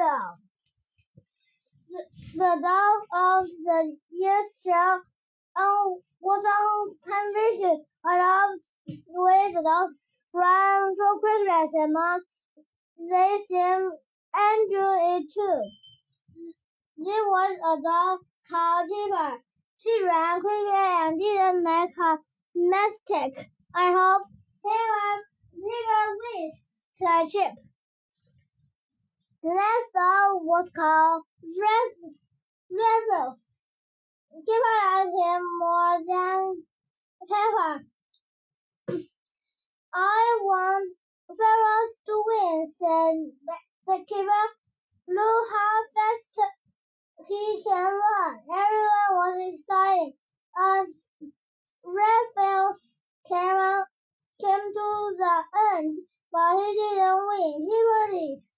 of. The, the dog of the year show on, oh, was on television. Loved the the dogs ran so quickly, said Mom. They seemed enjoy it too. There was a dog called Pepper. She ran quickly and didn't make a mistake. I hope Pepper's Pepper wins, said Chip. Dog was called Raffles. Pepper liked him more than Pepper. I want Ferris to win, said Pepper. Look how fast he can run. Everyone was excited as Raphael's came, came to the end, but he didn't win. He did.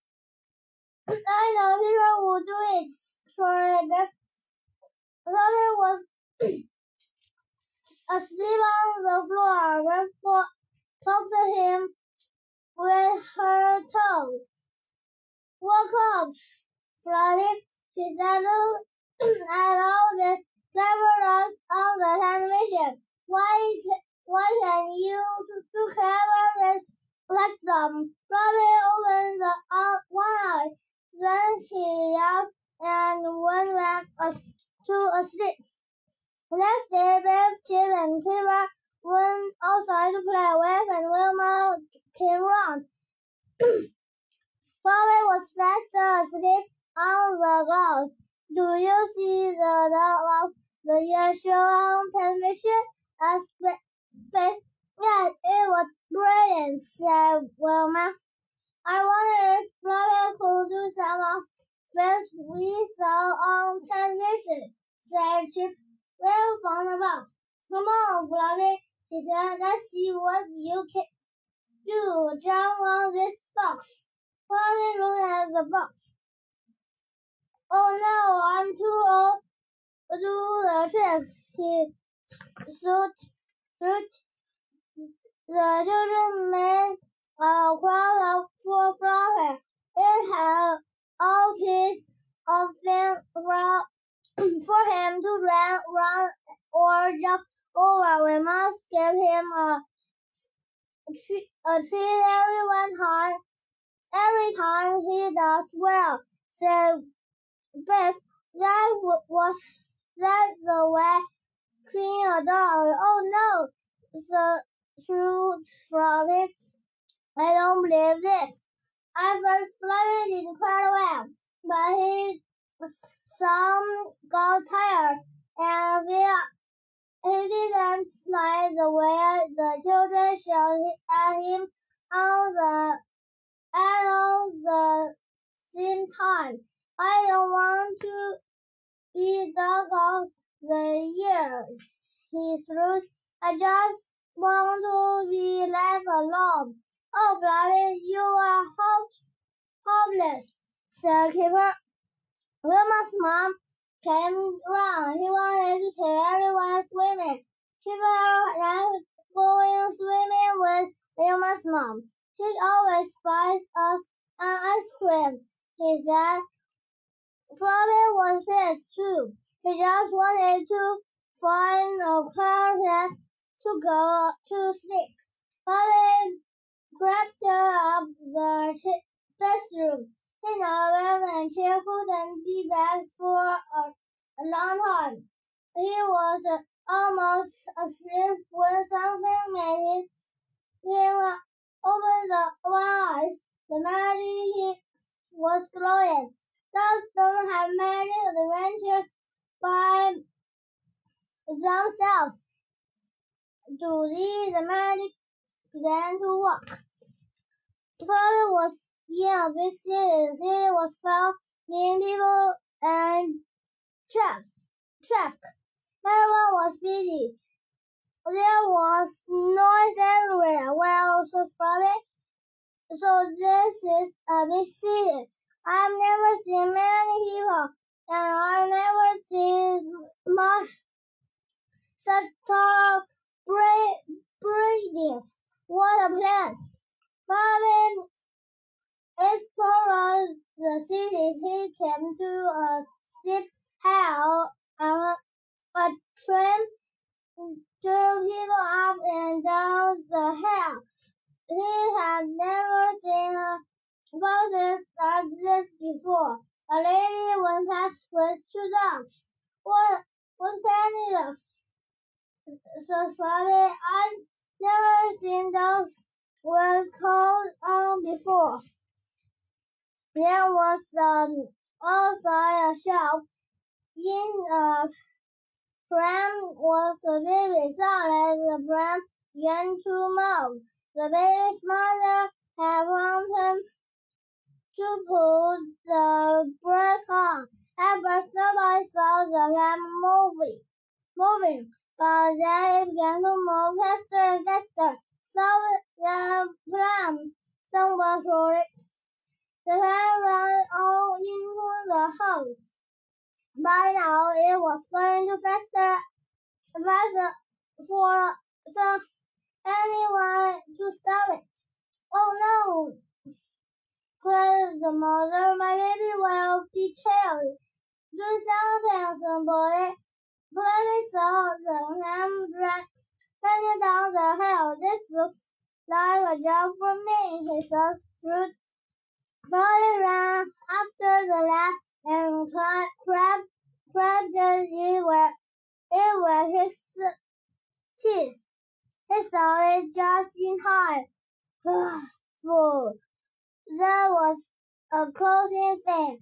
I know people will do it, shortly Robin was asleep on the floor. Raphael talked to him with her tongue. Wake up, Fluffy, she said, at all this clever dogs on the television. Why, why can you do clever like them? Fluffy opened the, uh, one eye. He yapped and went back to sleep. Next day, Biff, Chip, and Kira went outside to play with, and Wilma came round. Florrie was fast asleep on the grass. Do you see the dog of the year show on television? asked Biff. Yes, it was brilliant, said Wilma. I wonder if Florrie could do some of this we saw on television, said Chip. We'll find out. Come on, Florrie, she said. Let's see what you can do. Jump on this box. Florrie looked at the box. Oh no, I'm too old to do the tricks. He shoot, shoot. The children made a crowd for Florrie. It had all kids of them for, for him to run, run or jump over. We must give him a a treat every one time. Every time he does well, said Beth. That was that the way treating a dog. Oh no, the truth from it. I don't believe this. First, Fluffy did quite well, but he some got tired and he didn't like the way the children shouted at him on the at all the same time. I don't want to be dog of the year, he threw. I just want to be left alone. Oh, Fluffy, you are hope, hopeless, said Kipper. Wilma's mom came round. He wanted to tell everyone swimming. Kipper then going swimming with Wilma's mom. She always buys us an ice cream, he said. Fluffy was pissed too. He just wanted to find a quiet place to go to sleep. Fluffy crept up the bathroom. He knew and Chip couldn't be back for a, a long time. He was uh, almost asleep when something made him uh, open the eyes. The melody he was blowing. Dogs don't have many adventures by themselves. Do these magic began to walk? Florrie was in a big. The city was filled with people and traffic. traffic. Everyone was busy. There was noise everywhere. Well, so Florrie. So this is a big city. I've never seen many people, and I've never seen much such tall buildings. What a place! Robin explored the city He came to a steep hill and a train drew people up and down the hill. He had never seen a horses like this before. A lady went past with two dogs. What, what funny dogs? said Fluffy. I've never seen dogs with cold on before. There was um, also a shop in a pram was a baby. Suddenly the pram began to move. The baby's mother had wanted to pull the brake on. At first nobody saw the pram moving, moving, but then it began to move faster and faster. So the pram somewhat shorted. The pram ran all into the house. By now it was going to faster, faster for some anyone to stop it. Oh no! cried the mother. My baby will be killed. Do something, somebody. Fluffy saw the lamb running down the hill. This looks like a job for me, he said. Fluffy ran after the lamb and grabbed, grabbed it with, it with his teeth. He saw it just in time. Fool. There was a closing thing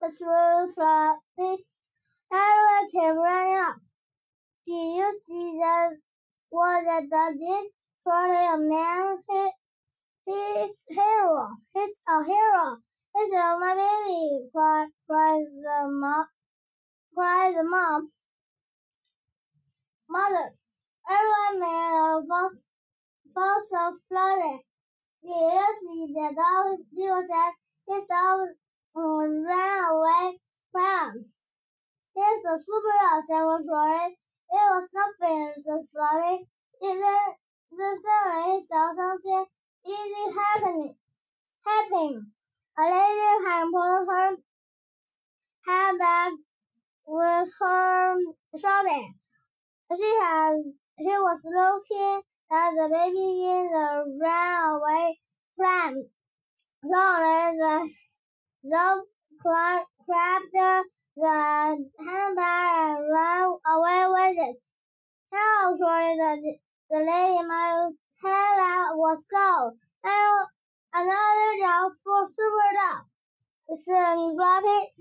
through Fluffy. Everyone came running up. Did you see that? What that did? Probably a man. He, he's hero. He's a hero. He's uh, my baby. Cried, cried the mom. Cried the mom. Mother. Everyone made a fuss, fuss of Fluffy. Did you see the dog? People said his dog um, ran away from. He's a super dog, said Florrie. It was nothing, said Florrie. It then the suddenly saw something easy happening. Happening. A lady had pulled her head back with her shopping. She had she was looking at the baby in the runaway pram. Suddenly the grabbed the handbag and ran How sorry the, the lady my handbag was gone. And another job for Super Dog. Soon Fluffy